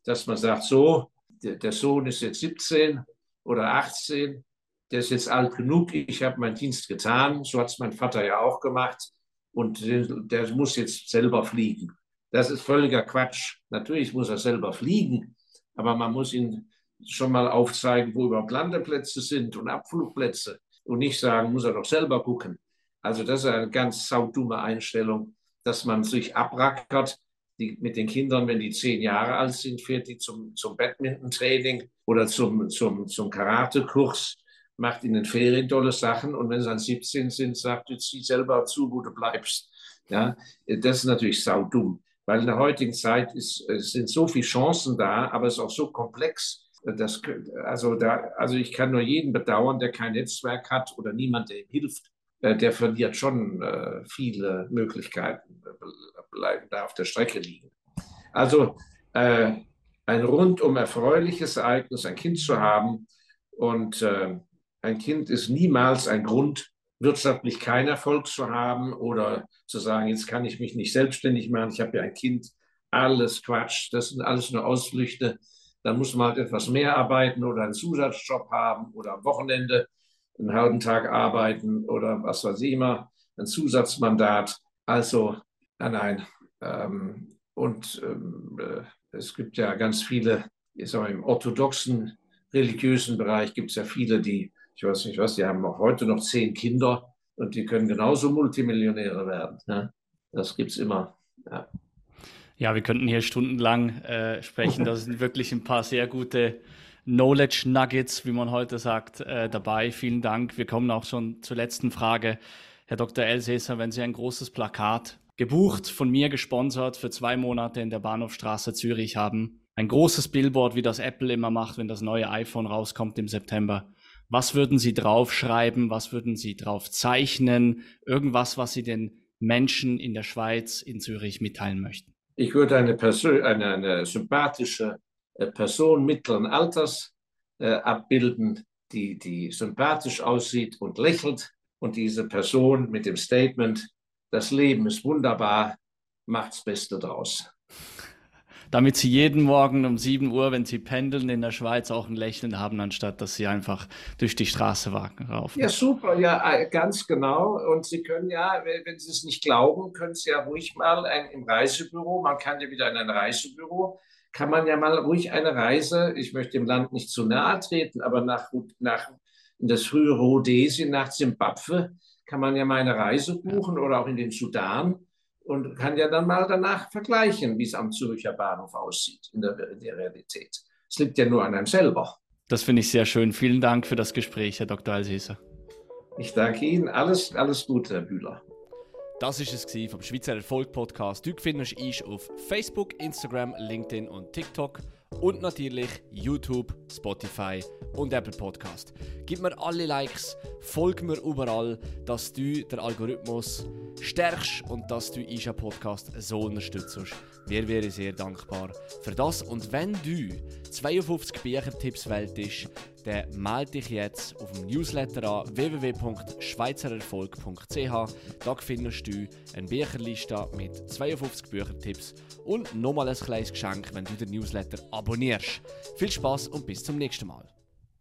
dass man sagt, so, der Sohn ist jetzt 17 oder 18, der ist jetzt alt genug, ich habe meinen Dienst getan, so hat es mein Vater ja auch gemacht und der muss jetzt selber fliegen. Das ist völliger Quatsch. Natürlich muss er selber fliegen, aber man muss ihn schon mal aufzeigen, wo überhaupt Landeplätze sind und Abflugplätze und nicht sagen, muss er doch selber gucken. Also das ist eine ganz saudumme Einstellung, dass man sich abrackert die, mit den Kindern, wenn die zehn Jahre alt sind, fährt die zum, zum Badminton-Training oder zum, zum, zum Karate-Kurs macht in den Ferien tolle Sachen und wenn sie dann 17 sind, sagt, jetzt zieh selber zu, wo du bleibst. Ja, das ist natürlich saudumm, weil in der heutigen Zeit ist, sind so viele Chancen da, aber es ist auch so komplex. Dass, also, da, also ich kann nur jeden bedauern, der kein Netzwerk hat oder niemand, der ihm hilft. Äh, der verliert schon äh, viele Möglichkeiten, bleiben da auf der Strecke liegen. Also äh, ein rundum erfreuliches Ereignis, ein Kind zu haben und äh, ein Kind ist niemals ein Grund, wirtschaftlich keinen Erfolg zu haben oder zu sagen, jetzt kann ich mich nicht selbstständig machen, ich habe ja ein Kind. Alles Quatsch, das sind alles nur Ausflüchte. Dann muss man halt etwas mehr arbeiten oder einen Zusatzjob haben oder am Wochenende einen halben Tag arbeiten oder was weiß ich immer, ein Zusatzmandat. Also, nein, nein. Ähm, und ähm, äh, es gibt ja ganz viele, ich sag mal, im orthodoxen religiösen Bereich gibt es ja viele, die ich weiß nicht was, die haben auch heute noch zehn Kinder und die können genauso Multimillionäre werden. Ne? Das gibt es immer. Ja. ja. wir könnten hier stundenlang äh, sprechen. Das sind wirklich ein paar sehr gute Knowledge Nuggets, wie man heute sagt, äh, dabei. Vielen Dank. Wir kommen auch schon zur letzten Frage. Herr Dr. Elsässer, wenn Sie ein großes Plakat gebucht, von mir gesponsert für zwei Monate in der Bahnhofstraße Zürich haben, ein großes Billboard, wie das Apple immer macht, wenn das neue iPhone rauskommt im September. Was würden Sie draufschreiben? Was würden Sie drauf zeichnen? Irgendwas, was Sie den Menschen in der Schweiz, in Zürich mitteilen möchten? Ich würde eine, Person, eine, eine sympathische äh, Person mittleren Alters äh, abbilden, die, die sympathisch aussieht und lächelt. Und diese Person mit dem Statement, das Leben ist wunderbar, macht's Beste draus damit sie jeden Morgen um 7 Uhr, wenn sie pendeln in der Schweiz, auch ein Lächeln haben, anstatt dass sie einfach durch die Straße raufen. Ja, super, ja, äh, ganz genau. Und Sie können ja, wenn Sie es nicht glauben, können Sie ja ruhig mal ein, im Reisebüro, man kann ja wieder in ein Reisebüro, kann man ja mal ruhig eine Reise, ich möchte dem Land nicht zu nahe treten, aber nach, nach in das frühe Rhodesien, nach Zimbabwe, kann man ja mal eine Reise buchen oder auch in den Sudan und kann ja dann mal danach vergleichen, wie es am Zürcher Bahnhof aussieht in der, in der Realität. Es liegt ja nur an einem selber. Das finde ich sehr schön. Vielen Dank für das Gespräch, Herr Dr. Alsieser. Ich danke Ihnen. Alles, alles Gute, Herr Bühler. Das war es vom Schweizer Erfolg Podcast. Du findest uns auf Facebook, Instagram, LinkedIn und TikTok und natürlich YouTube, Spotify und Apple Podcast. Gib mir alle Likes, folg mir überall, dass du den Algorithmus stärkst und dass du Isha Podcast so unterstützt. Wir wären sehr dankbar für das. Und wenn du 52 Büchertipps wählst, dann melde dich jetzt auf dem Newsletter an www.schweizererfolg.ch. Da findest du eine Bücherliste mit 52 Büchertipps und nochmal ein kleines Geschenk, wenn du den Newsletter abonnierst. Viel Spaß und bis zum nächsten Mal.